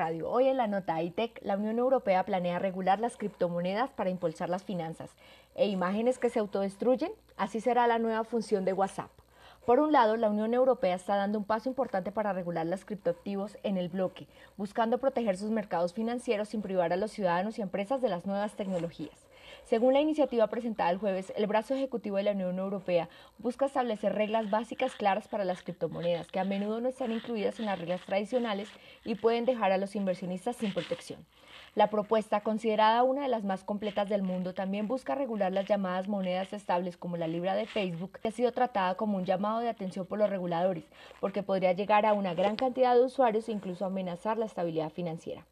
Radio. Hoy en la nota ITEC, la Unión Europea planea regular las criptomonedas para impulsar las finanzas e imágenes que se autodestruyen. Así será la nueva función de WhatsApp. Por un lado, la Unión Europea está dando un paso importante para regular los criptoactivos en el bloque, buscando proteger sus mercados financieros sin privar a los ciudadanos y empresas de las nuevas tecnologías. Según la iniciativa presentada el jueves, el brazo ejecutivo de la Unión Europea busca establecer reglas básicas claras para las criptomonedas, que a menudo no están incluidas en las reglas tradicionales y pueden dejar a los inversionistas sin protección. La propuesta, considerada una de las más completas del mundo, también busca regular las llamadas monedas estables como la libra de Facebook, que ha sido tratada como un llamado de atención por los reguladores, porque podría llegar a una gran cantidad de usuarios e incluso amenazar la estabilidad financiera.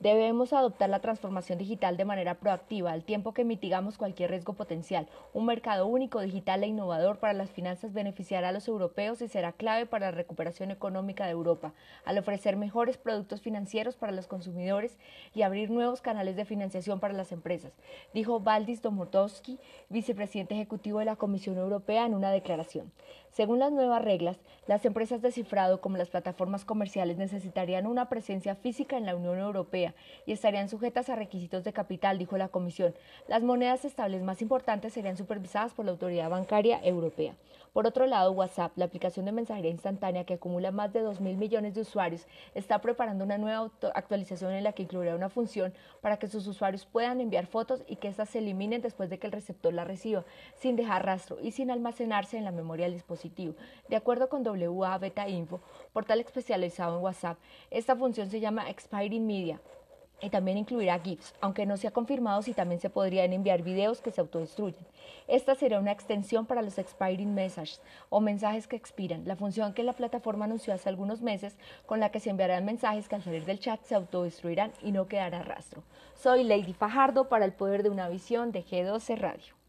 Debemos adoptar la transformación digital de manera proactiva, al tiempo que mitigamos cualquier riesgo potencial. Un mercado único, digital e innovador para las finanzas beneficiará a los europeos y será clave para la recuperación económica de Europa, al ofrecer mejores productos financieros para los consumidores y abrir nuevos canales de financiación para las empresas, dijo Valdis Domotowski, vicepresidente ejecutivo de la Comisión Europea, en una declaración. Según las nuevas reglas, las empresas de cifrado como las plataformas comerciales necesitarían una presencia física en la Unión Europea y estarían sujetas a requisitos de capital, dijo la Comisión. Las monedas estables más importantes serían supervisadas por la Autoridad Bancaria Europea. Por otro lado, WhatsApp, la aplicación de mensajería instantánea que acumula más de 2.000 millones de usuarios, está preparando una nueva actualización en la que incluirá una función para que sus usuarios puedan enviar fotos y que éstas se eliminen después de que el receptor la reciba, sin dejar rastro y sin almacenarse en la memoria del dispositivo. De acuerdo con WA Beta Info, portal especializado en WhatsApp, esta función se llama Expiring Media y también incluirá GIFs, aunque no se ha confirmado si también se podrían enviar videos que se autodestruyen. Esta será una extensión para los expiring messages o mensajes que expiran, la función que la plataforma anunció hace algunos meses con la que se enviarán mensajes que al salir del chat se autodestruirán y no quedará rastro. Soy Lady Fajardo para el poder de una visión de G12 Radio.